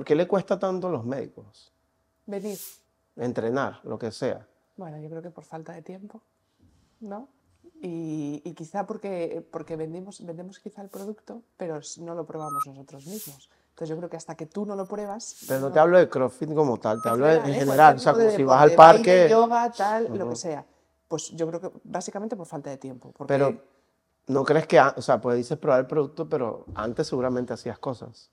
¿Por qué le cuesta tanto a los médicos Venir. entrenar, lo que sea? Bueno, yo creo que por falta de tiempo, ¿no? Y, y quizá porque, porque vendemos, vendemos quizá el producto, pero no lo probamos nosotros mismos. Entonces yo creo que hasta que tú no lo pruebas... Pero no te hablo de CrossFit como tal, te hablo de, en general. O sea, como de si vas al deporte, baile, parque. yoga, tal, lo Ujú. que sea. Pues yo creo que básicamente por falta de tiempo. Porque Pero no crees que, o sea, pues dices probar el producto, pero antes seguramente hacías cosas.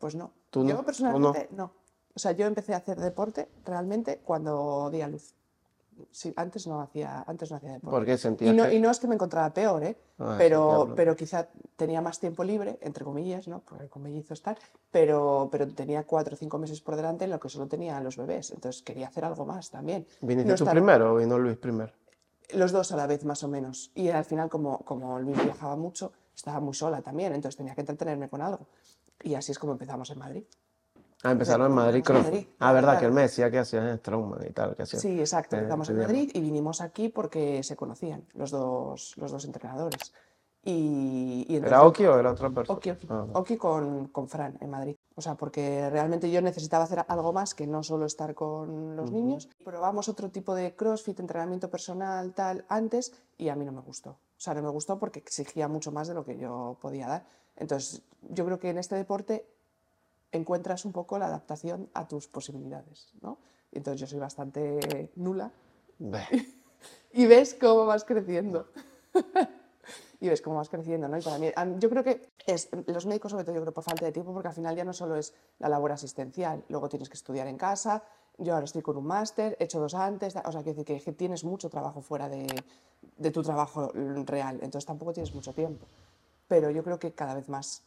Pues no. ¿Tú no? Yo ¿Tú personalmente no? O sea, yo empecé a hacer deporte realmente cuando di a luz. Sí, antes no hacía, antes no hacía deporte. Porque sentías Y no, que- y no es que me encontraba peor, ¿eh? Ah, pero, pero quizá tenía más tiempo libre, entre comillas, ¿no? Porque con mellizos tal, pero, pero tenía cuatro o cinco meses por delante en lo que solo tenía a los bebés. Entonces quería hacer algo más también. ¿Viniste No tú estar- primero o vino Luis primero? Los dos a la vez, más o menos. Y al final, como, como Luis viajaba mucho, estaba muy sola también, entonces tenía que entretenerme con algo. Y así es como empezamos en Madrid. Ah, empezaron en Madrid en. Madrid, Ah, verdad, claro. que él me decía que hacías en Strongman y tal, que hacías. Sí, exacto. eh, Empezamos en teníamos. Madrid y vinimos aquí porque se conocían los dos, los dos entrenadores. Y, y ¿Era entonces- Oki o era otra persona? Oki. Ah, Oki con, con Fran en Madrid. O sea, porque realmente yo necesitaba hacer algo más que no solo estar con los niños. Probamos otro tipo de CrossFit, entrenamiento personal, tal, antes, y a mí no me gustó. O sea, no me gustó porque exigía mucho más de lo que yo podía dar. Entonces, yo creo que en este deporte encuentras un poco la adaptación a tus posibilidades, ¿no? Entonces yo soy bastante nula y ves cómo vas creciendo. y ves cómo vas creciendo, ¿no? Y para mí, yo creo que es, los médicos, sobre todo, yo creo por falta de tiempo, porque al final ya no solo es la labor asistencial, luego tienes que estudiar en casa, yo ahora estoy con un máster, he hecho dos antes, o sea, quiero decir que, tienes mucho trabajo fuera de, de tu trabajo real, entonces tampoco tienes mucho tiempo. Pero yo creo que cada vez más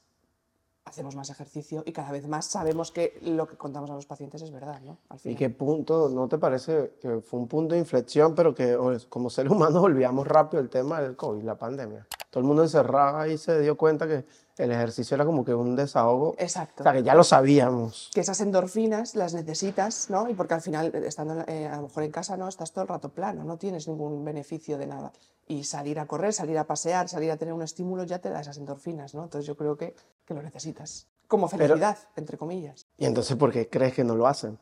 hacemos más ejercicio y cada vez más sabemos que lo que contamos a los pacientes es verdad, ¿no? Al ¿Y qué punto, no te parece que fue un punto de inflexión, pero que como seres humanos olvidamos rápido el tema del COVID, la pandemia? Todo el mundo encerrado y se dio cuenta que el ejercicio era como que un desahogo. Exacto. O sea, que ya lo sabíamos. que esas endorfinas las necesitas, ¿no? Y porque al final, estando eh, a lo mejor en casa, ¿no? Estás todo el rato plano, no tienes ningún beneficio de nada. Y salir a correr, salir a pasear, salir a tener un estímulo ya te da esas endorfinas, ¿no? Entonces yo creo que, que lo necesitas. Como Pero- felicidad, entre comillas. Y entonces, ¿por qué crees que no lo hacen?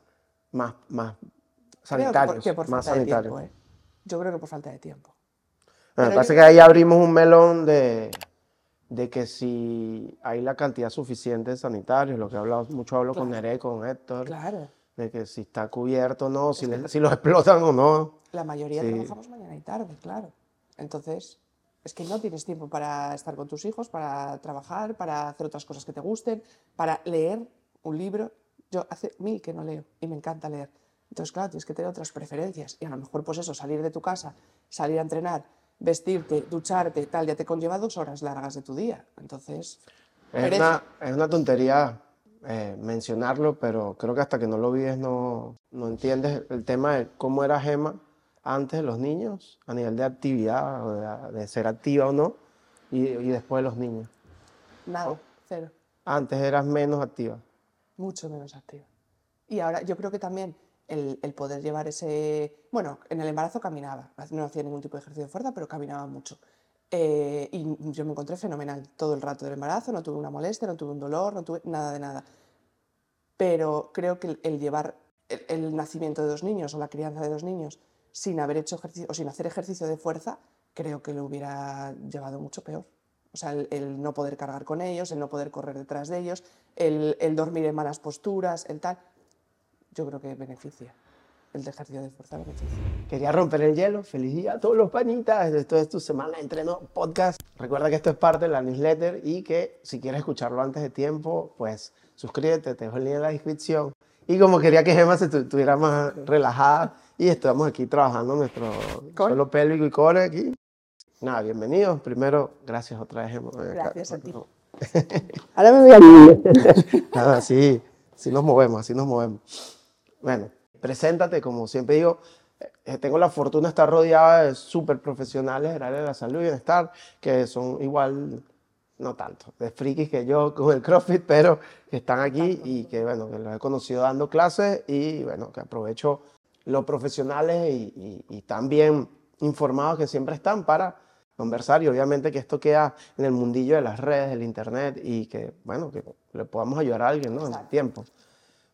Más, más Creo que sanitarios. por, que por más falta de sanitarios. tiempo, ¿eh? Yo creo que por falta de tiempo. Bueno, Pero parece yo- que ahí abrimos un melón de, de que si hay la cantidad suficiente de sanitarios, lo que he hablado, mucho hablo con Nere, con Héctor, Claro. de que si está cubierto o no, si, le- si los explotan o no. La mayoría Sí. trabajamos mañana y tarde, claro. Entonces, es que no tienes tiempo para estar con tus hijos, para trabajar, para hacer otras cosas que te gusten, para leer un libro. Yo hace mil que no leo y me encanta leer. Entonces, claro, tienes que tener otras preferencias. Y a lo mejor, pues eso, salir de tu casa, salir a entrenar, vestirte, ducharte, tal, ya te conlleva dos horas largas de tu día. Entonces, Es una, es una tontería eh, mencionarlo, pero creo que hasta que no lo vives no, no entiendes el tema de cómo era Gema antes de los niños, a nivel de actividad, o de, de ser activa o no, y, y después de los niños. nada, cero. Antes eras menos activa. mucho menos activa. Y ahora yo creo que también el, poder llevar ese... Bueno, en el embarazo caminaba, no hacía ningún tipo de ejercicio de fuerza, pero caminaba mucho. Eh, y yo me encontré fenomenal todo el rato del embarazo, no tuve una molestia, no tuve un dolor, no tuve nada de nada. Pero creo que el, llevar el, nacimiento de dos niños o la crianza de dos niños sin haber hecho ejercicio o sin hacer ejercicio de fuerza, creo que lo hubiera llevado mucho peor. O sea, el, el no poder cargar con ellos, el no poder correr detrás de ellos, el, el dormir en malas posturas, el tal. Yo creo que beneficia. El ejercicio de fuerza beneficia. Quería romper el hielo. Feliz día a todos los panitas. Esto es tu semana de entreno podcast. Recuerda que esto es parte de la newsletter y que si quieres escucharlo antes de tiempo, pues suscríbete, te dejo el link en la descripción. Y como quería que Gemma se tu- estuviera más relajada y estamos aquí trabajando nuestro Core. suelo pélvico y core aquí. Nada, bienvenidos. Primero, gracias otra vez, Gemma. Gracias a ti. Ahora me voy a... Nada, sí, sí nos movemos, así nos movemos. Bueno, preséntate, como siempre digo, eh, tengo la fortuna de estar rodeada de súper profesionales del área de la salud y bienestar, que son igual, no tanto, de frikis que yo con el CrossFit, pero que están aquí y que, bueno, que los he conocido dando clases y, bueno, que aprovecho los profesionales y, y, y tan bien informados que siempre están para conversar y obviamente que esto queda en el mundillo de las redes, del internet y que, bueno, que le podamos ayudar a alguien, ¿no? En el tiempo.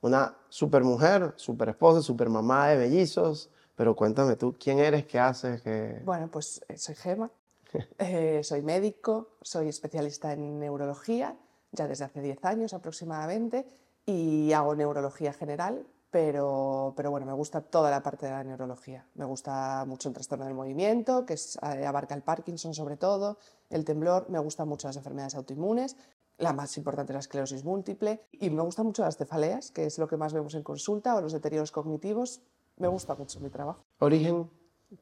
Una super mujer, super esposa, super mamá de mellizos, pero cuéntame tú, ¿quién eres? ¿Qué haces? ¿Qué... Bueno, pues eh, soy Gema, eh, soy médico, soy especialista en neurología, ya desde hace 10 años aproximadamente, y hago neurología general, pero, pero bueno, me gusta toda la parte de la neurología. Me gusta mucho el trastorno del movimiento, que es, eh, abarca el Parkinson sobre todo, el temblor, me gustan mucho las enfermedades autoinmunes, la más importante es la esclerosis múltiple, y me gustan mucho las cefaleas, que es lo que más vemos en consulta, o los deterioros cognitivos. Me gusta mucho mi trabajo. Origen,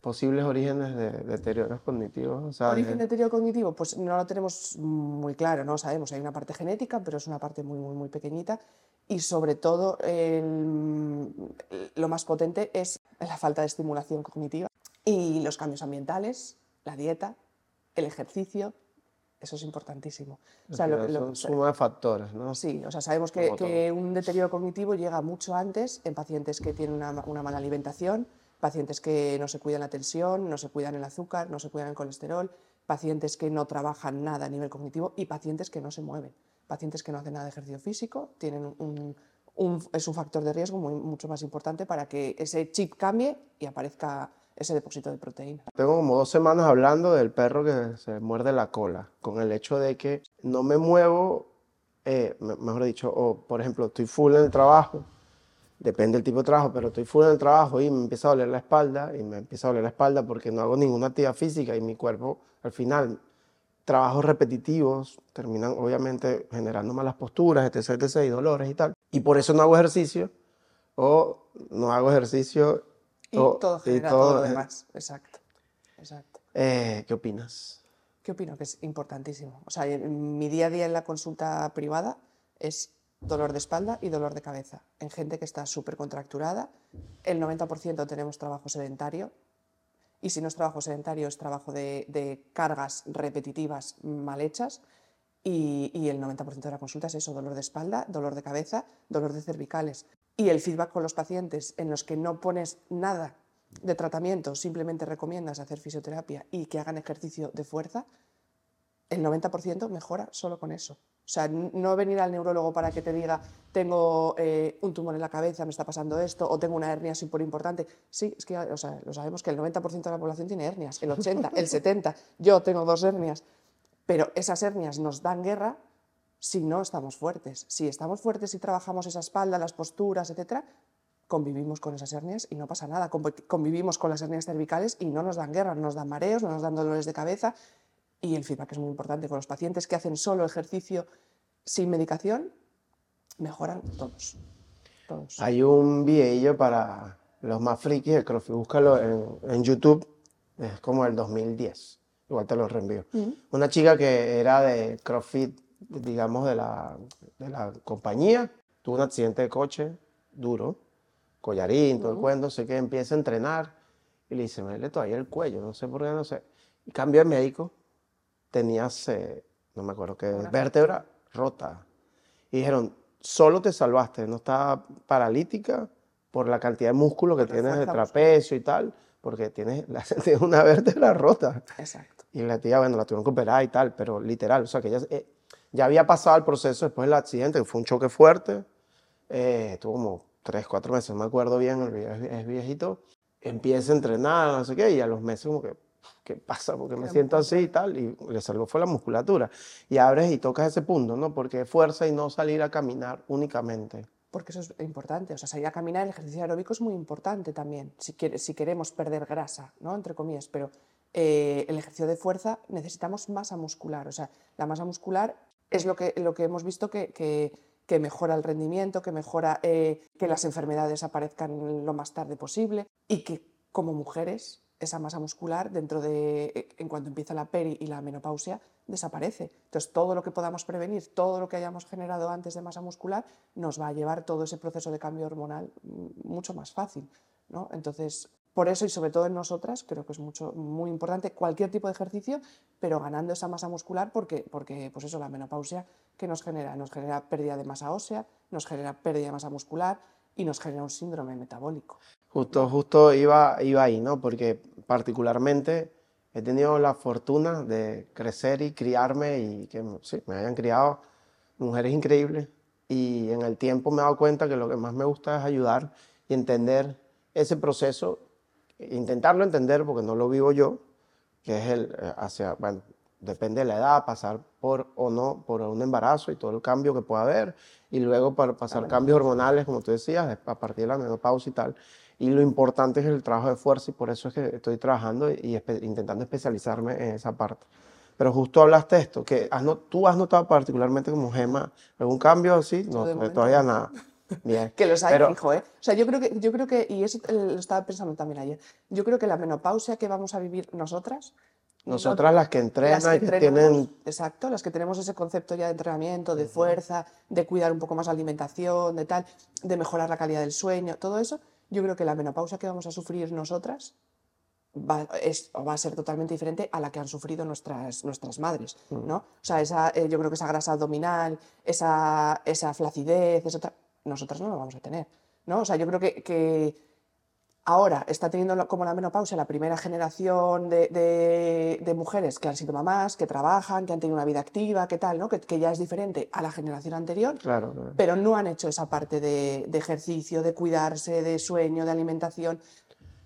posibles orígenes de deterioros cognitivos. O sea, Origen de- de deterioro cognitivo, pues no lo tenemos muy claro, no sabemos. Hay una parte genética, pero es una parte muy, muy, muy pequeñita. Y sobre todo, el- lo más potente es la falta de estimulación cognitiva y los cambios ambientales, la dieta, el ejercicio. Eso es importantísimo. O sea, al lo- final lo- son suma de factores, ¿no? Sí, o sea, sabemos que, un deterioro cognitivo llega mucho antes en pacientes que tienen una, una mala alimentación, pacientes que no se cuidan la tensión, no se cuidan el azúcar, no se cuidan el colesterol, pacientes que no trabajan nada a nivel cognitivo y pacientes que no se mueven. Pacientes que no hacen nada de ejercicio físico tienen un, un- es un factor de riesgo muy, mucho más importante para que ese chip cambie y aparezca ese depósito de proteína. Tengo como dos semanas hablando del perro que se muerde la cola, con el hecho de que no me muevo, eh, me- mejor dicho, o por ejemplo, estoy full en el trabajo, depende del tipo de trabajo, pero estoy full en el trabajo y me empieza a doler la espalda, y me empieza a doler la espalda porque no hago ninguna actividad física y mi cuerpo, al final, trabajos repetitivos terminan obviamente generando malas posturas, etc, etc, y dolores y tal. Y por eso no hago ejercicio, o no hago ejercicio. Y o- todo y genera todo, todo, lo demás. Exacto. Exacto. eh, ¿Qué opinas? ¿Qué opino? Que es importantísimo. O sea, en mi día a día en la consulta privada es dolor de espalda y dolor de cabeza. En gente que está súper contracturada, el 90% tenemos trabajo sedentario. Y si no es trabajo sedentario, es trabajo de, de cargas repetitivas mal hechas. Y, y el 90% de la consulta es eso, dolor de espalda, dolor de cabeza, dolor de cervicales. Y el feedback con los pacientes en los que no pones nada de tratamiento, simplemente recomiendas hacer fisioterapia y que hagan ejercicio de fuerza, el 90% mejora solo con eso. O sea, no venir al neurólogo para que te diga, tengo eh, un tumor en la cabeza, me está pasando esto, o tengo una hernia súper importante. Sí, es que o sea, lo sabemos que el 90% de la población tiene hernias, el 80, el 70, yo tengo dos hernias, pero esas hernias nos dan guerra si no estamos fuertes. Si estamos fuertes y trabajamos esa espalda, las posturas, etcétera, convivimos con esas hernias y no pasa nada. Convi- Convivimos con las hernias cervicales y no nos dan guerra, no nos dan mareos, no nos dan dolores de cabeza. Y el feedback es muy importante. Con los pacientes que hacen solo ejercicio sin medicación, mejoran todos. Todos. Hay un videillo para los más frikis de CrossFit, búscalo en YouTube, es como el 2010, igual te lo reenvío. Una chica que era de CrossFit, digamos, de la, de la compañía, tuvo un accidente de coche duro, collarín, todo el cuento, sé que empieza a entrenar y le dice, me duele todavía el cuello, no sé por qué, no sé. Y cambio de médico, tenías, eh, no me acuerdo qué, vértebra rota. Y dijeron, solo te salvaste, no estás paralítica por la cantidad de músculo que la tienes de trapecio y tal, porque tienes, la- tienes una vértebra rota. Exacto. Y la tía, bueno, la tuvieron que operar y tal, pero literal, o sea, que ella eh, ya había pasado el proceso después del accidente, que fue un choque fuerte, eh, estuvo como tres, cuatro meses, no me acuerdo bien, es, viejito, empieza a entrenar, no sé qué, y a los meses como que, ¿qué pasa? Porque me siento así y tal, y le salvó fue la musculatura. Y abres y tocas ese punto, ¿no? Porque es fuerza y no salir a caminar únicamente. Porque eso es importante. O sea, salir a caminar, el ejercicio aeróbico es muy importante también, si, quiere- si queremos perder grasa, ¿no? Entre comillas. Pero eh, el ejercicio de fuerza necesitamos masa muscular. O sea, la masa muscular es lo que, lo que hemos visto que, que- mejora el rendimiento, que mejora eh, que las enfermedades aparezcan lo más tarde posible y que como mujeres esa masa muscular dentro de eh, en cuanto empieza la peri y la menopausia desaparece. Entonces todo lo que podamos prevenir, todo lo que hayamos generado antes de masa muscular nos va a llevar todo ese proceso de cambio hormonal mm, mucho más fácil, ¿no? Entonces por eso y sobre todo en nosotras creo que es mucho muy importante cualquier tipo de ejercicio, pero ganando esa masa muscular porque porque pues eso la menopausia que nos genera nos genera pérdida de masa ósea, nos genera pérdida de masa muscular y nos genera un síndrome metabólico. Justo, justo iba, iba ahí, ¿no? Porque particularmente he tenido la fortuna de crecer y criarme y que sí, me hayan criado mujeres increíbles, y en el tiempo me he dado cuenta que lo que más me gusta es ayudar y entender ese proceso, intentarlo entender porque no lo vivo yo, que es el eh, hacia, bueno, depende de la edad, pasar por o no por un embarazo y todo el cambio que pueda haber, y luego para pasar cambios hormonales, como tú decías, a partir de la menopausia y tal. Y lo importante es el trabajo de fuerza y por eso es que estoy trabajando y, intentando especializarme en esa parte. Pero justo hablaste de esto, que has tú has notado particularmente como Gema algún cambio así, no, todavía nada. Bien. que los hay, hijo, ¿eh? O sea, yo creo que, yo creo que, y eso lo estaba pensando también ayer, yo creo que la menopausia que vamos a vivir nosotras nosotras las que entrenan, que, tienen... Exacto, las que tenemos ese concepto ya de entrenamiento, de fuerza, de cuidar un poco más la alimentación, de tal, de mejorar la calidad del sueño, todo eso, yo creo que la menopausia que vamos a sufrir nosotras va, es, va a ser totalmente diferente a la que han sufrido nuestras, nuestras madres, mm. ¿no? O sea, esa, eh, yo creo que esa grasa abdominal, esa, esa flacidez, esa, nosotras no lo vamos a tener, ¿no? O sea, yo creo que, que Ahora está teniendo como la menopausia la primera generación de, mujeres que han sido mamás, que trabajan, que han tenido una vida activa, que tal, ¿no? que, ya es diferente a la generación anterior, claro, pero no han hecho esa parte de, ejercicio, de cuidarse, de sueño, de alimentación.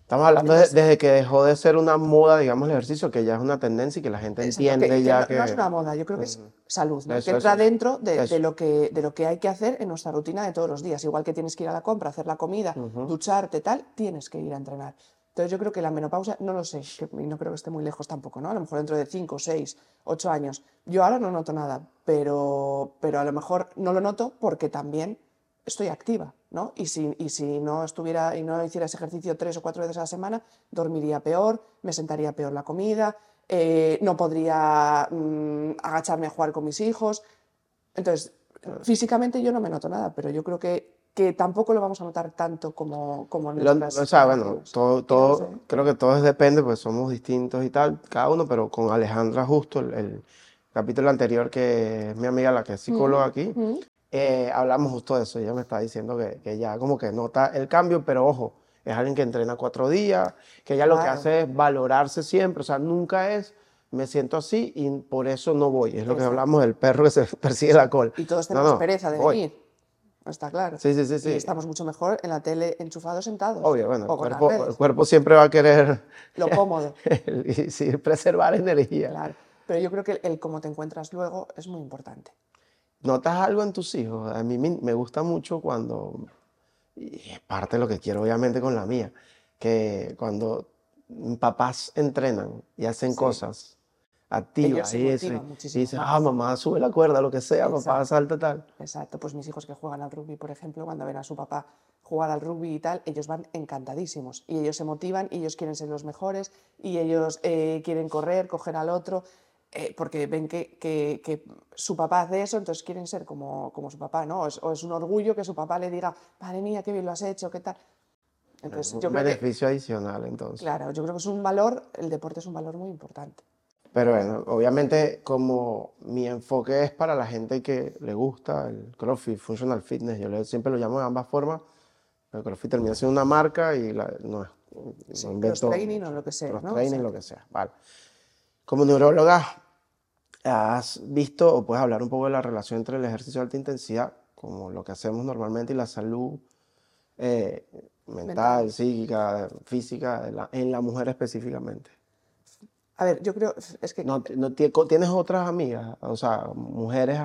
Estamos hablando desde que dejó de ser una moda, digamos, el ejercicio, que ya es una tendencia y que la gente entiende ya que, no, es una moda, yo creo que es salud, que entra dentro de, lo que, de lo que hay que hacer en nuestra rutina de todos los días. Igual que tienes que ir a la compra, hacer la comida, ducharte, tal, tienes que ir a entrenar. Entonces yo creo que la menopausia, no lo sé, y no creo que esté muy lejos tampoco, ¿no? A lo mejor dentro de 5, 6, 8 años. Yo ahora no noto nada, pero, pero a lo mejor no lo noto porque también estoy activa, ¿no? Y si, y si no estuviera y no hiciera ese ejercicio tres o cuatro veces a la semana, dormiría peor, me sentaría peor la comida, eh, no podría mm, agacharme a jugar con mis hijos. Entonces, físicamente yo no me noto nada, pero yo creo que, que tampoco lo vamos a notar tanto como, como en O sea, bueno, todo, todo creo que todo depende, pues somos distintos y tal, cada uno, pero con Alejandra justo, el, capítulo anterior, que es mi amiga, la que es psicóloga aquí, eh, hablamos justo de eso. Ella me está diciendo que, que, ya como que nota el cambio, pero ojo, es alguien que entrena cuatro días, que ella lo que hace es valorarse siempre, o sea, nunca es me siento así y por eso no voy. Es lo que hablamos del perro que se persigue la cola. Y todos tenemos pereza de venir. Está claro. Sí, sí, sí, sí. Y estamos mucho mejor en la tele enchufados sentados. Obvio, bueno, el cuerpo, el cuerpo, siempre va a querer... Lo cómodo. y sí, preservar energía. Claro. Pero yo creo que el cómo te encuentras luego es muy importante. ¿Notas algo en tus hijos? A mí me gusta mucho cuando, y es parte de lo que quiero obviamente con la mía, que cuando papás entrenan y hacen cosas activas y, eso, y dicen, ah, mamá sube la cuerda, lo que sea, papá salta tal. Exacto, pues mis hijos que juegan al rugby, por ejemplo, cuando ven a su papá jugar al rugby y tal, ellos van encantadísimos. Y ellos se motivan y ellos quieren ser los mejores y ellos eh, quieren correr, coger al otro eh, porque ven que, que, su papá hace eso, entonces quieren ser como, como su papá, ¿no? O es, un orgullo que su papá le diga, madre mía, qué bien lo has hecho, qué tal. Entonces, un beneficio adicional, entonces. Claro, yo creo que es un valor, el deporte es un valor muy importante. Pero bueno, obviamente como mi enfoque es para la gente que le gusta el CrossFit, Functional Fitness, yo siempre lo llamo de ambas formas, el CrossFit termina siendo una marca y la, no es... Sí, cross training o lo que sea. Cross training, lo que sea, vale. Como neuróloga, ¿has visto o puedes hablar un poco de la relación entre el ejercicio de alta intensidad, como lo que hacemos normalmente, y la salud eh, mental, psíquica, física, en la mujer específicamente? A ver, yo creo, es que... No, ¿Tienes otras amigas, o sea, mujeres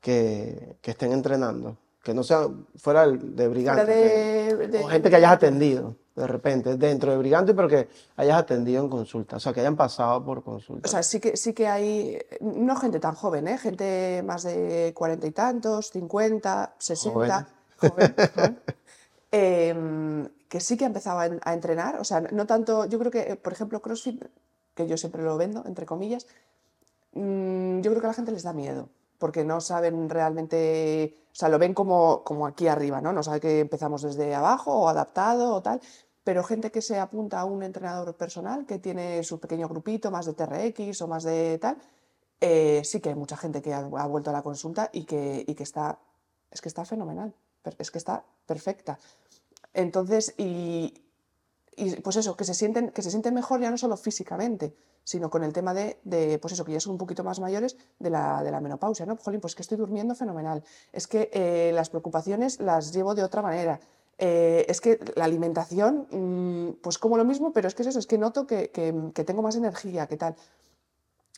que, que estén entrenando? Que no sean fuera de brigante. o gente que hayas atendido de repente dentro de Brigante, pero que hayas atendido en consulta, o sea, que hayan pasado por consulta. O sea, sí que, sí que hay, no gente tan joven, ¿eh? gente más de cuarenta y tantos, cincuenta, sesenta, em, que sí que ha empezado a, entrenar, o sea, no tanto, yo creo que, por ejemplo, CrossFit, que yo siempre lo vendo, entre comillas, mm, yo creo que a la gente les da miedo porque no saben realmente, o sea, lo ven como, como aquí arriba, ¿no? No saben que empezamos desde abajo o adaptado o tal, pero gente que se apunta a un entrenador personal que tiene su pequeño grupito, más de TRX o más de tal, eh, sí que hay mucha gente que ha, vuelto a la consulta y que, y que está, es que está fenomenal, es que está perfecta. Entonces, y y pues eso, que se sienten, que se sienten mejor ya no solo físicamente, sino con el tema de, pues eso, que ya son un poquito más mayores de la, de la menopausia, ¿no? Jolín, pues que estoy durmiendo fenomenal, es que eh, las preocupaciones las llevo de otra manera, eh, es que la alimentación, mmm, pues como lo mismo, pero es que es eso, es que noto que, que, tengo más energía, que tal.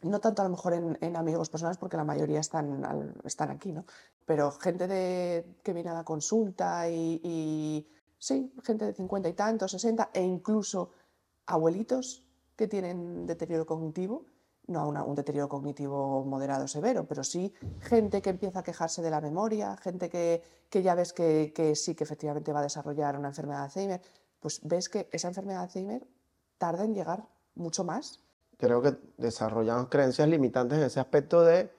No tanto a lo mejor en, amigos personales, porque la mayoría están, están aquí, ¿no? Pero gente de, que viene a la consulta y, y sí, gente de 50 y tantos, 60, e incluso abuelitos que tienen deterioro cognitivo, no una, un deterioro cognitivo moderado severo, pero sí gente que empieza a quejarse de la memoria, gente que, que ya ves que, que, sí que efectivamente va a desarrollar una enfermedad de Alzheimer, pues ves que esa enfermedad de Alzheimer tarda en llegar mucho más. Creo que desarrollamos creencias limitantes en ese aspecto de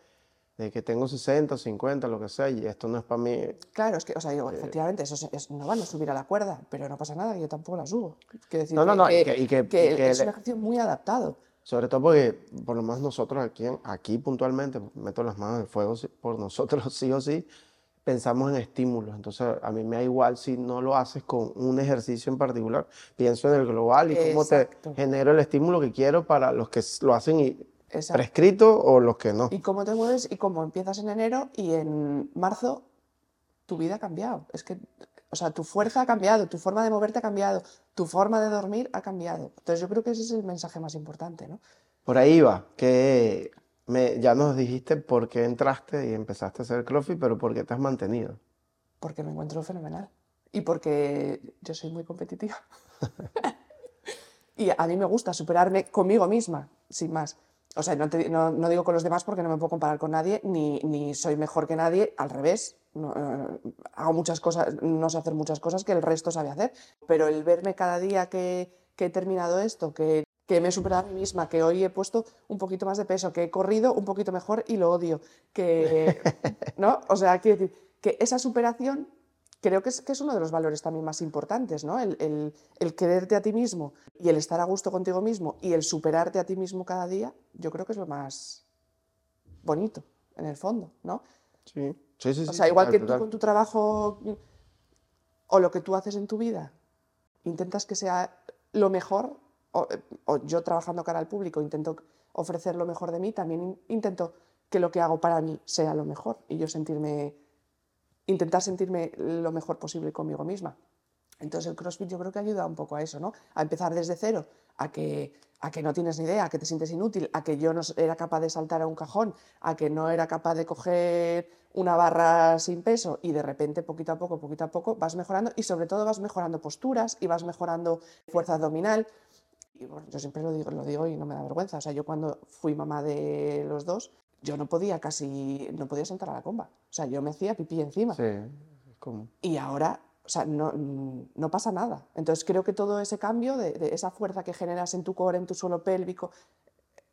de que tengo 60, 50, lo que sea, y esto no es para mí. Claro, es que, o sea, digo, eh, efectivamente, eso es, es, no van a subir a la cuerda, pero no pasa nada, yo tampoco la subo. Decir no, no, no, que, y que, y que, que y que es un ejercicio muy adaptado. Sobre todo porque, por lo menos nosotros aquí, aquí puntualmente, meto las manos en el fuego por nosotros sí o sí, pensamos en estímulos. Entonces, a mí me da igual si no lo haces con un ejercicio en particular. Pienso en el global y cómo Exacto. te genero el estímulo que quiero para los que lo hacen y Exacto. prescrito o los que no. Y cómo te mueves y cómo empiezas en enero y en marzo tu vida ha cambiado. Es que, o sea, tu fuerza ha cambiado, tu forma de moverte ha cambiado, tu forma de dormir ha cambiado. Entonces yo creo que ese es el mensaje más importante, ¿no? Por ahí va, que me, ya nos dijiste por qué entraste y empezaste a hacer CrossFit, pero por qué te has mantenido. Porque me encuentro fenomenal y porque yo soy muy competitiva. y a mí me gusta superarme conmigo misma, sin más. O sea, no, te, no, no, digo con los demás porque no me puedo comparar con nadie, ni, ni soy mejor que nadie, al revés. No, eh, hago muchas cosas, no sé hacer muchas cosas que el resto sabe hacer, pero el verme cada día que, que he terminado esto, que, que, me he superado a mí misma, que hoy he puesto un poquito más de peso, que he corrido un poquito mejor y lo odio, que, ¿no? O sea, quiero decir, que esa superación creo que es, que es, uno de los valores también más importantes, ¿no? El, el, el, quererte a ti mismo y el estar a gusto contigo mismo y el superarte a ti mismo cada día, yo creo que es lo más bonito, en el fondo, ¿no? Sí, sí, sí. O sea, igual que tú con tu trabajo o lo que tú haces en tu vida, intentas que sea lo mejor, o, o yo trabajando cara al público intento ofrecer lo mejor de mí, también intento que lo que hago para mí sea lo mejor y yo sentirme intentar sentirme lo mejor posible conmigo misma. Entonces el CrossFit yo creo que ayuda un poco a eso, ¿no? A empezar desde cero, a que, a que no tienes ni idea, a que te sientes inútil, a que yo no era capaz de saltar a un cajón, a que no era capaz de coger una barra sin peso y de repente poquito a poco, poquito a poco vas mejorando y sobre todo vas mejorando posturas y vas mejorando fuerza abdominal. Y bueno, yo siempre lo digo, lo digo y no me da vergüenza. O sea, yo cuando fui mamá de los dos, yo no podía casi, no podía sentar a la comba. O sea, yo me hacía pipí encima. Sí, ¿cómo? Y ahora, o sea, no, no, pasa nada. Entonces creo que todo ese cambio de, de, esa fuerza que generas en tu core, en tu suelo pélvico,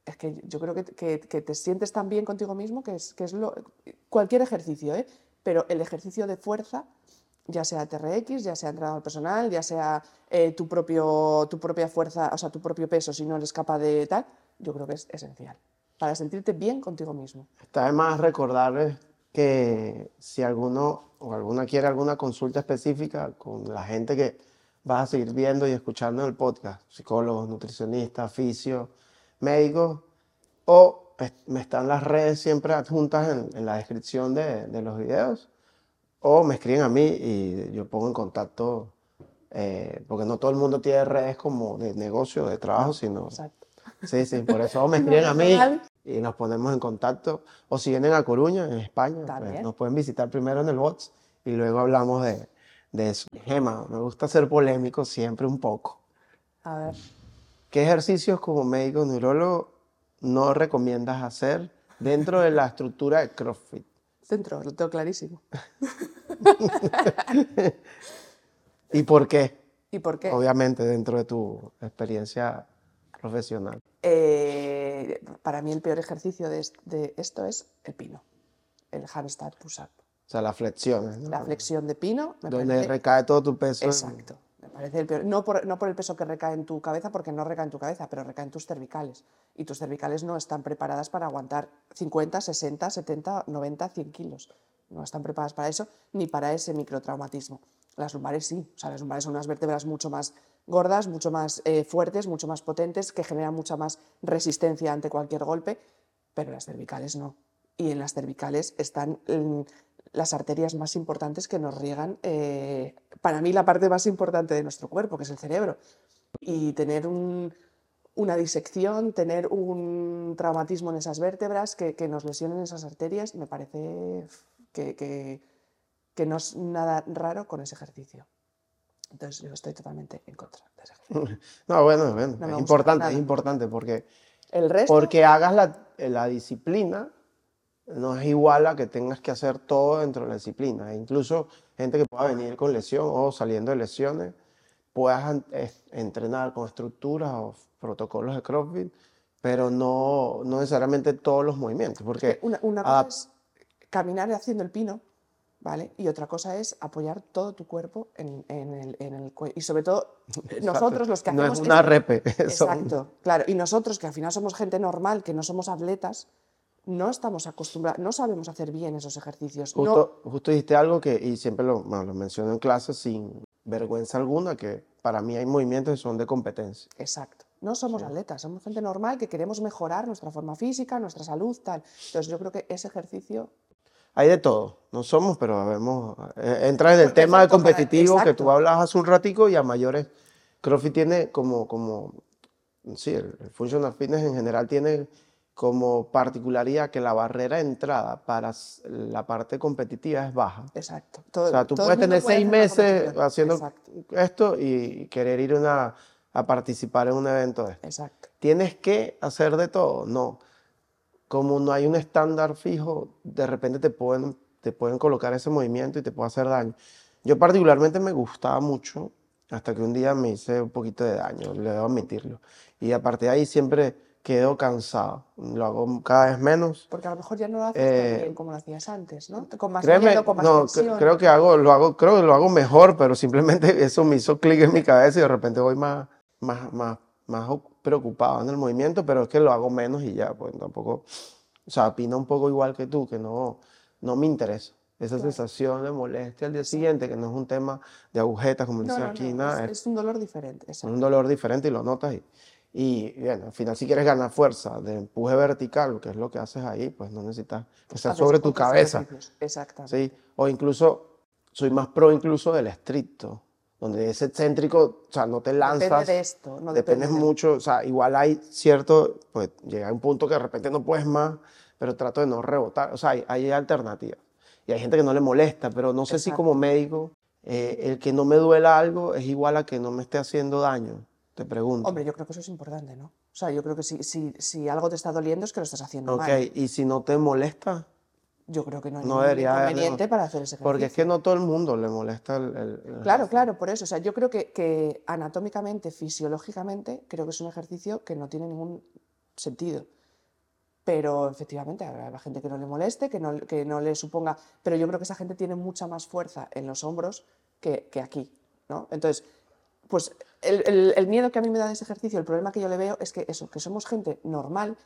es que yo creo que, que, que te sientes tan bien contigo mismo que es, que es lo, cualquier ejercicio, ¿eh? Pero el ejercicio de fuerza, ya sea TRX, ya sea entrenador personal, ya sea eh, tu, propio, tu propia fuerza, o sea, tu propio peso, si no eres capaz de tal, yo creo que es esencial para sentirte bien contigo mismo. Está de más recordarles que si alguno o alguna quiere alguna consulta específica con la gente que vas a seguir viendo y escuchando en el podcast, psicólogos, nutricionistas, fisios, médicos, o me están las redes siempre adjuntas en, en la descripción de, de, los videos, o me escriben a mí y yo pongo en contacto, eh, porque no todo el mundo tiene redes como de negocio, de trabajo, sino... Exacto. Sí, sí, por eso me escriben a mí y nos ponemos en contacto. O si vienen a Coruña, en España, pues nos pueden visitar primero en el box y luego hablamos de, de eso. Gema, me gusta ser polémico siempre un poco. A ver. ¿Qué ejercicios como médico neurólogo no recomiendas hacer dentro de la estructura de CrossFit? Dentro, lo tengo clarísimo. ¿Y por qué? ¿Y por qué? Obviamente, dentro de tu experiencia profesional. Eh, para mí el peor ejercicio de, de, esto es el pino, el handstand push-up. O sea, las flexiones. ¿no? La flexión de pino. Me Donde parece... recae todo tu peso. Exacto. Me parece el peor. No por, no por el peso que recae en tu cabeza, porque no recae en tu cabeza, pero recae en tus cervicales. Y tus cervicales no están preparadas para aguantar 50, 60, 70, 90, 100 kilos. No están preparadas para eso, ni para ese microtraumatismo. Las lumbares sí, o sea, las lumbares son unas vértebras mucho más gordas, mucho más eh, fuertes, mucho más potentes, que generan mucha más resistencia ante cualquier golpe, pero las cervicales no. Y en las cervicales están las arterias más importantes que nos riegan, eh, para mí la parte más importante de nuestro cuerpo, que es el cerebro. Y tener una disección, tener un traumatismo en esas vértebras, que, nos lesionen esas arterias, me parece que, que no es nada raro con ese ejercicio. Entonces yo estoy totalmente en contra de. No, bueno, bueno es importante, es importante porque, el resto, porque hagas la, la, disciplina no es igual a que tengas que hacer todo dentro de la disciplina. E incluso gente que pueda venir con lesión o saliendo de lesiones, puedas entrenar con estructuras o protocolos de CrossFit, pero no, no necesariamente todos los movimientos. Porque una, una cosa es caminar haciendo el pino, ¿vale? Y otra cosa es apoyar todo tu cuerpo en, el, en cuello. Y sobre todo, nosotros los que hacemos... No es una repe. Exacto, claro. Y nosotros, que al final somos gente normal, que no somos atletas, no estamos acostumbrados, no sabemos hacer bien esos ejercicios. Justo, justo dijiste algo que, y siempre lo, lo menciono en clase sin vergüenza alguna, que para mí hay movimientos que son de competencia. Exacto. No somos atletas, somos gente normal que queremos mejorar nuestra forma física, nuestra salud, tal. Entonces yo creo que ese ejercicio hay de todo, no somos, pero vemos, eh, entra en el tema de competitivo que tú hablabas hace un ratico y a mayores, CrossFit tiene como, como sí, el, Functional Fitness en general tiene como particularidad que la barrera de entrada para la parte competitiva es baja. Exacto. o sea, tú puedes tener seis meses haciendo esto y querer ir una, a participar en un evento de esto. Exacto. ¿Tienes que hacer de todo? No como no hay un estándar fijo, de repente te pueden, te pueden colocar ese movimiento y te puede hacer daño. Yo particularmente me gustaba mucho, hasta que un día me hice un poquito de daño, le debo admitirlo. Y aparte de ahí siempre quedo cansado, lo hago cada vez menos. Porque a lo mejor ya no lo haces tan eh, bien como lo hacías antes, ¿no? Con más créeme, con más no, creo que hago, lo hago, creo que lo hago mejor, pero simplemente eso me hizo clic en mi cabeza y de repente voy más, más, más, más preocupado en el movimiento, pero es que lo hago menos y ya, pues tampoco, o sea, opino un poco igual que tú, que no, no me interesa. Esa sensación de molestia al día siguiente, que no es un tema de agujetas, como dice aquí, nada. Es, un dolor diferente. Es un dolor diferente y lo notas. Y, y bueno, al final, si quieres ganar fuerza de empuje vertical, que es lo que haces ahí, pues no necesitas que sea sobre tu cabeza. Exactamente. ¿sí? O incluso, soy más pro incluso del estricto donde es excéntrico, o sea, no te lanzas. Depende de esto, no dependes mucho, o sea, igual hay cierto, pues llega un punto que de repente no puedes más, pero trato de no rebotar, o sea, hay, alternativas. Y hay gente que no le molesta, pero no sé si como médico, eh, el que no me duela algo es igual a que no me esté haciendo daño, te pregunto. Hombre, yo creo que eso es importante, ¿no? O sea, yo creo que si, si, si algo te está doliendo es que lo estás haciendo mal. Ok, y si no te molesta yo creo que no hay no ningún inconveniente para hacer ese ejercicio. Porque es que no todo el mundo le molesta el... claro, claro, por eso. O sea, yo creo que, que, anatómicamente, fisiológicamente, creo que es un ejercicio que no tiene ningún sentido. Pero efectivamente habrá gente que no le moleste, que no, que no le suponga... Pero yo creo que esa gente tiene mucha más fuerza en los hombros que, que aquí, ¿no? Entonces, pues el, el, el miedo que a mí me da de ese ejercicio, el problema que yo le veo es que eso, que somos gente normal,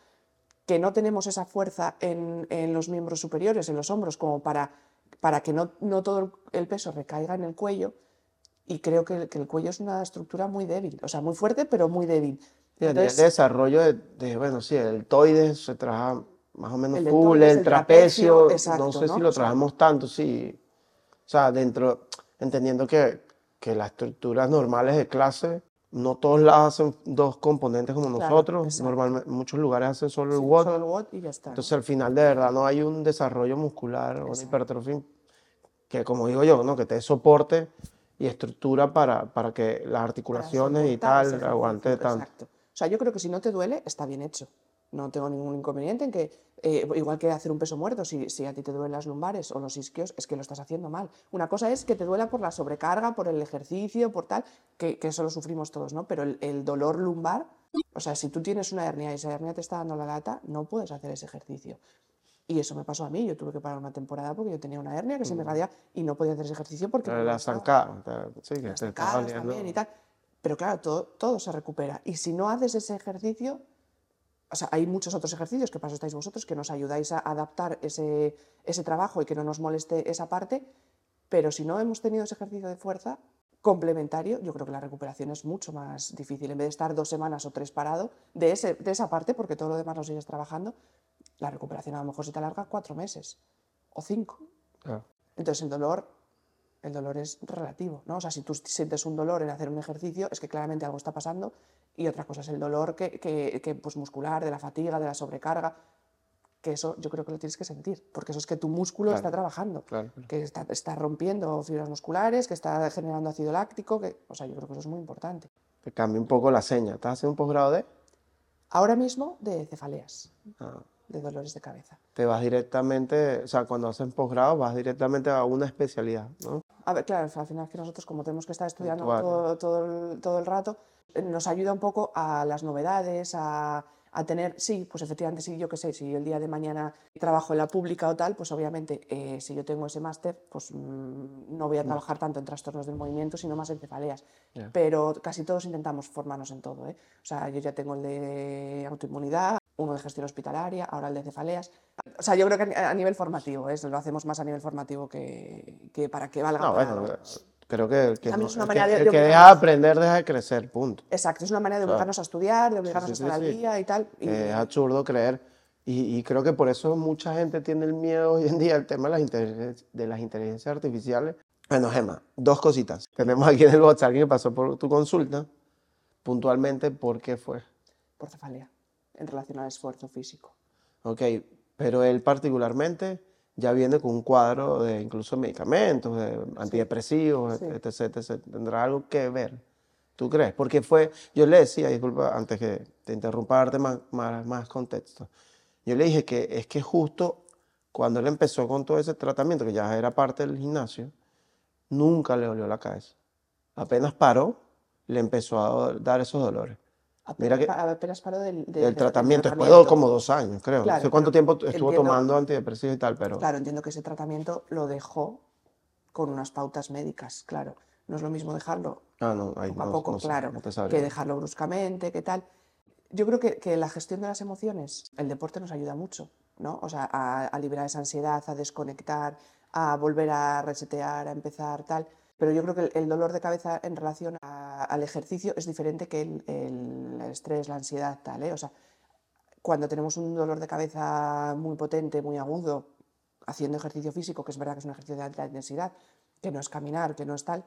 que no tenemos esa fuerza en, los miembros superiores, en los hombros, como para, para que no, no, todo el peso recaiga en el cuello. Y creo que, el cuello es una estructura muy débil, o sea, muy fuerte, pero muy débil. el desarrollo de, bueno, sí, el deltoides se trabaja más o menos el full, el, trapecio, no sé si lo trabajamos tanto, sí. O sea, dentro, entendiendo que, que las estructuras normales de clase no todos lados hacen dos componentes como nosotros. Normalmente, muchos lugares hacen solo el WOD. Solo y ya está. Entonces, al final, de verdad, no hay un desarrollo muscular o una hipertrofia que, como digo yo, ¿no? que te dé soporte y estructura para, para que las articulaciones y tal aguante tanto. Exacto. O sea, yo creo que si no te duele, está bien hecho. No tengo ningún inconveniente en que, eh, igual que hacer un peso muerto, si, si, a ti te duelen las lumbares o los isquios, es que lo estás haciendo mal. Una cosa es que te duela por la sobrecarga, por el ejercicio, por tal, que, que eso lo sufrimos todos, ¿no? Pero el, dolor lumbar, o sea, si tú tienes una hernia y esa hernia te está dando la lata, no puedes hacer ese ejercicio. Y eso me pasó a mí, yo tuve que parar una temporada porque yo tenía una hernia que se me mm. radía y no podía hacer ese ejercicio porque... La zancada, sí, que te también y tal. Pero claro, todo, todo se recupera. Y si no haces ese ejercicio, o sea, hay muchos otros ejercicios que para estáis vosotros, que nos ayudáis a adaptar ese, ese trabajo y que no nos moleste esa parte, pero si no hemos tenido ese ejercicio de fuerza, complementario, yo creo que la recuperación es mucho más difícil. En vez de estar dos semanas o tres parado de, ese, de esa parte, porque todo lo demás lo sigues trabajando, la recuperación a lo mejor se te alarga cuatro meses o cinco. Claro. Entonces el dolor, el dolor es relativo, ¿no? O sea, si tú sientes un dolor en hacer un ejercicio, es que claramente algo está pasando y otra cosa es el dolor que, que, que, pues, muscular, de la fatiga, de la sobrecarga, que eso yo creo que lo tienes que sentir, porque eso es que tu músculo Claro, está trabajando, claro, claro. que está, está rompiendo fibras musculares, que está generando ácido láctico, que, o sea, yo creo que eso es muy importante. Te cambia un poco la seña. ¿Estás haciendo un posgrado de? Ahora mismo de cefaleas, Ah, de dolores de cabeza. te vas directamente, o sea, cuando haces posgrado vas directamente a una especialidad, ¿no? A ver, claro, al final es que nosotros como tenemos que estar estudiando todo, todo, el, todo el rato, nos ayuda un poco a las novedades, a, a tener, sí, pues efectivamente, sí, yo qué sé, si yo el día de mañana trabajo en la pública o tal, pues obviamente eh, si yo tengo ese máster, pues mm, no voy a trabajar tanto en trastornos del movimiento, sino más en cefaleas. Ya. Pero casi todos intentamos formarnos en todo, ¿eh? O sea, yo ya tengo el de autoinmunidad, uno de gestión hospitalaria, ahora el de cefaleas. O sea, yo creo que a ni- a nivel formativo, ¿eh? lo hacemos más a nivel formativo que, que para que valga No, para- bueno, creo que el que, no- es una el que- de- el de que deja de aprender deja de crecer, punto. Exacto, es una manera de Claro. obligarnos a estudiar, de obligarnos sí, a estar sí, al sí. día y tal. y- Es absurdo creer. Y, y creo que por eso mucha gente tiene el miedo hoy en día al tema de las, inteligen- de las inteligencias artificiales. Bueno, Gemma, dos cositas. Tenemos aquí en el WhatsApp alguien que pasó por tu consulta. Puntualmente, ¿por qué fue? por cefalea, en relación al esfuerzo físico. Ok, pero él particularmente ya viene con un cuadro de incluso medicamentos, de antidepresivos, Sí. etc, etc. ¿Tendrá algo que ver? ¿Tú crees? Porque fue, yo le decía, disculpa, antes que te interrumpa, darte más, más, más contexto. Yo le dije que es que justo cuando él empezó con todo ese tratamiento, que ya era parte del gimnasio, nunca le dolió la cabeza. Apenas paró, le empezó a dar esos dolores. Mira que- apenas paró del, de- El del tratamiento, después como dos años, creo. Claro, no sé cuánto tiempo estuvo entiendo- tomando antidepresivos y tal, pero... Claro, entiendo que ese tratamiento lo dejó con unas pautas médicas, claro. No es lo mismo dejarlo Ah, no, ahí poco a no- poco, no claro, que dejarlo bruscamente, qué tal. Yo creo que, que la gestión de las emociones, el deporte nos ayuda mucho, ¿no? O sea, a, a liberar esa ansiedad, a desconectar, a volver a resetear, a empezar, tal. Pero yo creo que el, el dolor de cabeza en relación a- al ejercicio es diferente que el, el estrés, la ansiedad, tal, ¿eh? O sea, cuando tenemos un dolor de cabeza muy potente, muy agudo, haciendo ejercicio físico, que es verdad que es un ejercicio de alta intensidad, que no es caminar, que no es tal,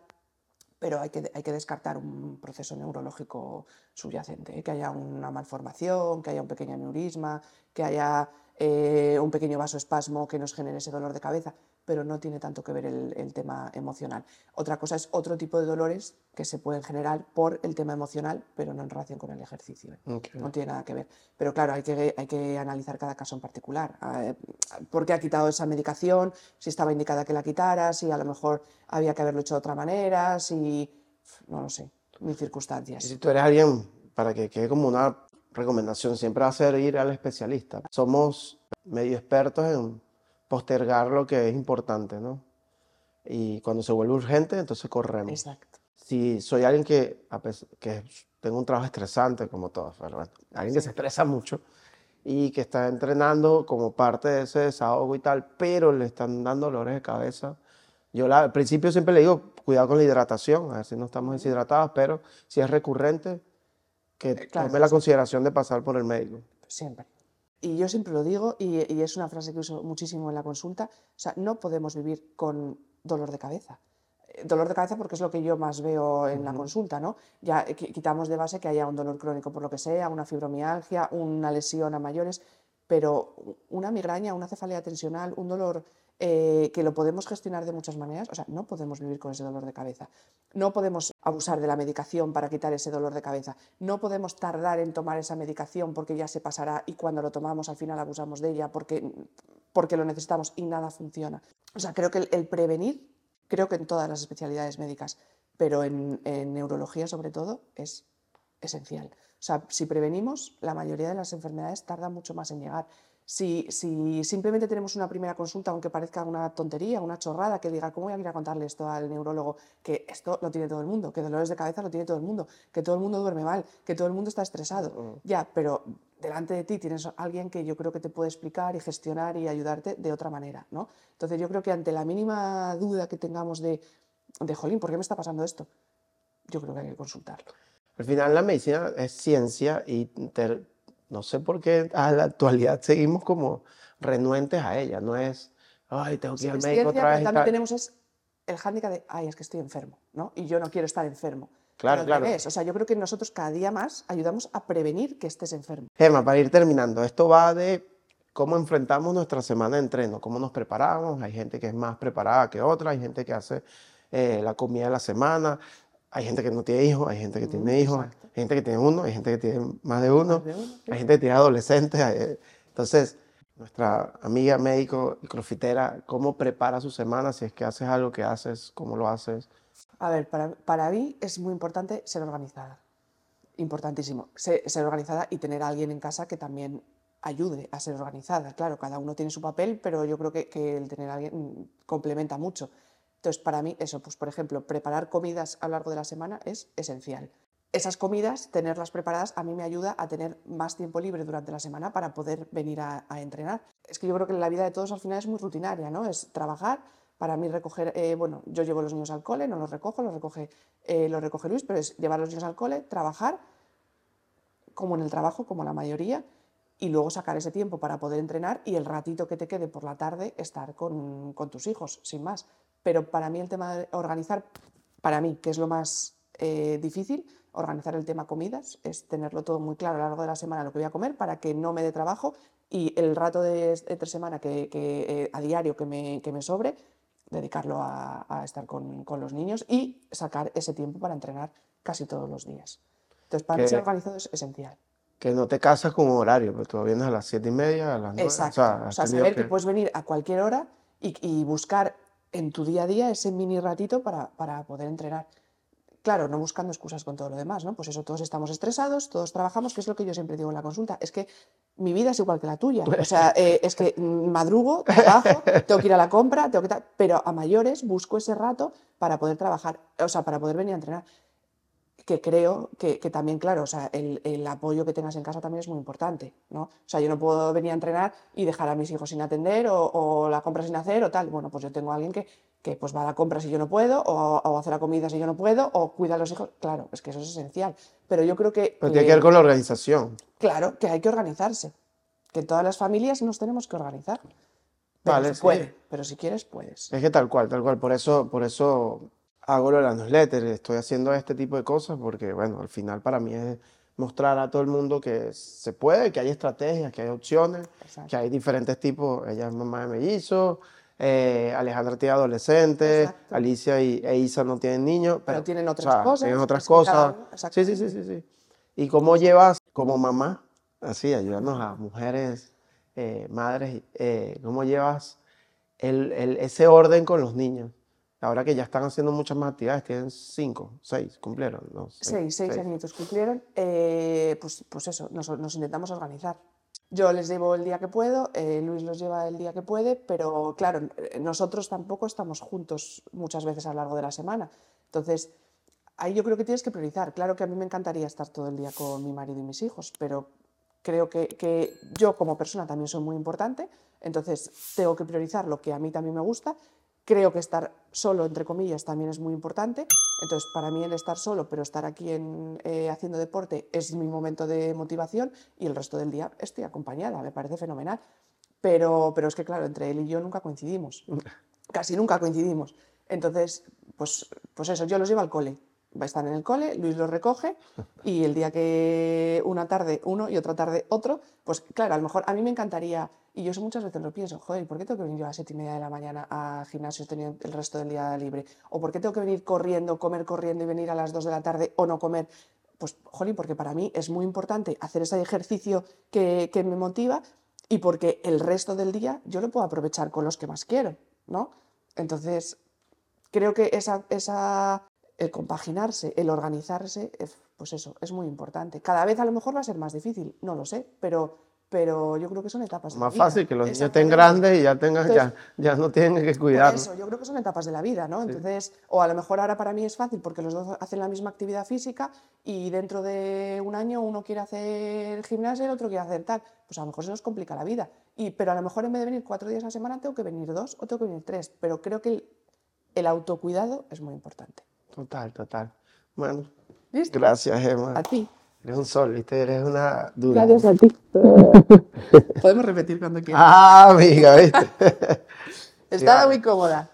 pero hay que, hay que descartar un proceso neurológico subyacente, ¿eh? que haya una malformación, que haya un pequeño aneurisma, que haya eh, un pequeño vasoespasmo que nos genere ese dolor de cabeza, pero no tiene tanto que ver el, el tema emocional. Otra cosa es otro tipo de dolores que se pueden generar por el tema emocional, pero no en relación con el ejercicio. No tiene nada que ver. Pero claro, hay que, hay que analizar cada caso en particular. Eh, ¿Por qué ha quitado esa medicación? Si estaba indicada que la quitara, si a lo mejor había que haberlo hecho de otra manera, si... No lo sé, mil Y circunstancias. si tú eres alguien, para que quede como una recomendación, siempre va a ser ir al especialista. Somos medio expertos en postergar lo que es importante, ¿no? Y cuando se vuelve urgente, entonces corremos. Exacto. Si soy alguien que, a pes- que tengo un trabajo estresante, como todos, pero alguien que se estresa mucho y que está entrenando como parte de ese desahogo y tal, pero le están dando dolores de cabeza. Yo la- al principio siempre le digo, cuidado con la hidratación, a ver si no estamos deshidratados, pero si es recurrente, que claro, tome la sí. consideración de pasar por el médico. Siempre. Y yo siempre lo digo, y, y es una frase que uso muchísimo en la consulta, o sea, no podemos vivir con dolor de cabeza. Eh, Dolor de cabeza porque es lo que yo más veo en la consulta, ¿no? Ya eh, qui- quitamos de base que haya un dolor crónico por lo que sea, una fibromialgia, una lesión a mayores, pero una migraña, una cefalea tensional, un dolor eh, que lo podemos gestionar de muchas maneras, o sea, no podemos vivir con ese dolor de cabeza. No podemos abusar de la medicación para quitar ese dolor de cabeza. No podemos tardar en tomar esa medicación porque ya se pasará y cuando lo tomamos al final abusamos de ella porque, porque lo necesitamos y nada funciona. O sea, creo que el, el prevenir, creo que en todas las especialidades médicas, pero en, en neurología sobre todo, es esencial. O sea, si prevenimos, la mayoría de las enfermedades tardan mucho más en llegar. Si, si simplemente tenemos una primera consulta, aunque parezca una tontería, una chorrada, que diga, ¿cómo voy a ir a contarle esto al neurólogo? Que esto lo tiene todo el mundo, que dolores de cabeza lo tiene todo el mundo, que todo el mundo duerme mal, que todo el mundo está estresado. Ya, pero delante de ti tienes a alguien que yo creo que te puede explicar y gestionar y ayudarte de otra manera, ¿no? Entonces yo creo que ante la mínima duda que tengamos de, de jolín, ¿por qué me está pasando esto? yo creo que hay que consultarlo. Al final la medicina es ciencia y no sé por qué a la actualidad seguimos como renuentes a ella. No es, ay, tengo que ir al Es médico otra vez. también tal". tenemos es el hándicap de, ay, es que estoy enfermo, ¿no? Y yo no quiero estar enfermo. Claro, claro. revés, O sea, yo creo que nosotros cada día más ayudamos a prevenir que estés enfermo. Gemma, para ir terminando, esto va de cómo enfrentamos nuestra semana de entreno, cómo nos preparamos. Hay gente que es más preparada que otra, hay gente que hace eh, la comida de la semana, hay gente que no tiene hijos, hay gente que Mm, tiene hijos, exacto. hay gente que tiene uno, hay gente que tiene más de uno, Más de uno, sí. hay gente que tiene adolescentes. hay- Entonces, nuestra amiga médico y crofitera, ¿cómo prepara su semana? Si es que haces algo que haces, ¿cómo lo haces? A ver, para, para mí es muy importante ser organizada. Importantísimo. Ser, ser organizada y tener a alguien en casa que también ayude a ser organizada. Claro, cada uno tiene su papel, pero yo creo que, que el tener a alguien mm, complementa mucho. Entonces, para mí, eso, pues por ejemplo, preparar comidas a lo largo de la semana es esencial. Esas comidas, tenerlas preparadas, a mí me ayuda a tener más tiempo libre durante la semana para poder venir a, a entrenar. Es que yo creo que la vida de todos al final es muy rutinaria, ¿no? Es trabajar, para mí recoger, eh, bueno, yo llevo los niños al cole, no los recojo, los recoge, eh, los recoge Luis, pero es llevar los niños al cole, trabajar, como en el trabajo, como la mayoría, y luego sacar ese tiempo para poder entrenar y el ratito que te quede por la tarde estar con, con tus hijos, sin más. Pero para mí el tema de organizar, para mí, que es lo más eh, difícil, organizar el tema comidas, es tenerlo todo muy claro a lo largo de la semana lo que voy a comer para que no me dé trabajo y el rato de entre semana que, que, eh, a diario que me, que me sobre, dedicarlo a, a estar con, con, los niños y sacar ese tiempo para entrenar casi todos los días. Entonces, para mí ser organizado es esencial. Que no te casas con un horario, pero tú vienes a las siete y media, a las nueve. Exacto. O sea, o sea saber que... que... puedes venir a cualquier hora y, y, buscar en tu día a día ese mini ratito para, para poder entrenar. Claro, no buscando excusas con todo lo demás, ¿no? Pues eso, todos estamos estresados, todos trabajamos, que es lo que yo siempre digo en la consulta, es que mi vida es igual que la tuya. O sea, eh, es que madrugo, trabajo, tengo que ir a la compra, tengo que pero a mayores busco ese rato para poder trabajar, o sea, para poder venir a entrenar. Que creo que, que también, claro, o sea, el, el, apoyo que tengas en casa también es muy importante, ¿no? O sea, yo no puedo venir a entrenar y dejar a mis hijos sin atender o, o la compra sin hacer o tal. Bueno, pues yo tengo a alguien que, que pues va a la compra si yo no puedo, o, o hace la comida si yo no puedo, o cuida a los hijos. Claro, es que eso es esencial. Pero yo creo que. Pero tiene que ver con la organización. Claro, que hay que organizarse. Que todas las familias nos tenemos que organizar. Pero vale, se sí. puede, pero si quieres, puedes. Es que tal cual, tal cual. Por eso, por eso hago lo de la newsletter, estoy haciendo este tipo de cosas, porque, bueno, al final para mí es mostrar a todo el mundo que se puede, que hay estrategias, que hay opciones, Exacto. que hay diferentes tipos. Ella es mamá de mellizos, eh, Alejandra tiene adolescentes, Exacto. Alicia y, e Isa no tienen niños, pero, tienen o otras sea, cosas, Tienen otras cosas. Sí, sí, sí, sí, sí. ¿Y cómo llevas como mamá, así, ayudarnos a mujeres, eh, madres, eh, cómo llevas el- el- ese orden con los niños? Ahora que ya están haciendo muchas más actividades, tienen cinco, seis, cumplieron, ¿no? Seis, seis añitos cumplieron, eh, pues, pues eso, nos, nos intentamos organizar. Yo les llevo el día que puedo, eh, Luis los lleva el día que puede, pero claro, eh, nosotros tampoco estamos juntos muchas veces a lo largo de la semana. Entonces, ahí yo creo que tienes que priorizar. Claro que a mí me encantaría estar todo el día con mi marido y mis hijos, pero creo que, que yo como persona también soy muy importante, entonces tengo que priorizar lo que a mí también me gusta. Creo que estar solo, entre comillas, también es muy importante. Entonces, para mí el estar solo, pero estar aquí en, eh, haciendo deporte es mi momento de motivación y el resto del día estoy acompañada, me parece fenomenal. Pero, pero es que, claro, entre él y yo nunca coincidimos. Casi nunca coincidimos. Entonces, pues, pues eso, yo los llevo al cole. Están en el cole, Luis los recoge y el día que una tarde uno y otra tarde otro, pues claro, a lo mejor a mí me encantaría, y yo muchas veces lo pienso, joder, ¿por qué tengo que venir yo a las siete y media de la mañana a gimnasio teniendo el resto del día libre? ¿O por qué tengo que venir corriendo, comer corriendo y venir a las dos de la tarde o no comer? Pues, jolín, porque para mí es muy importante hacer ese ejercicio que, que me motiva y porque el resto del día yo lo puedo aprovechar con los que más quiero, ¿no? Entonces, creo que esa, esa, el compaginarse, el organizarse, es, pues eso, es muy importante. Cada vez a lo mejor va a ser más difícil, no lo sé, pero, pero yo creo que son etapas de Más la vida. fácil que los niños estén grandes y ya, tengan, ya, Entonces, ya no tienen que cuidar. eso, yo creo que son etapas de la vida, ¿no? Entonces, o a lo mejor ahora para mí es fácil porque los dos hacen la misma actividad física y dentro de un año uno quiere hacer gimnasia y el otro quiere hacer tal. Pues a lo mejor se nos complica la vida. Y, pero a lo mejor en vez de venir cuatro días a la semana tengo que venir dos o tengo que venir tres. Pero creo que el, el autocuidado es muy importante. Total, total. Bueno, ¿Listo? gracias, Emma. A ti. Eres un sol, ¿viste? Eres una dura. Gracias a ti. Podemos repetir cuando quieras. Ah, amiga, ¿viste? Estaba muy cómoda.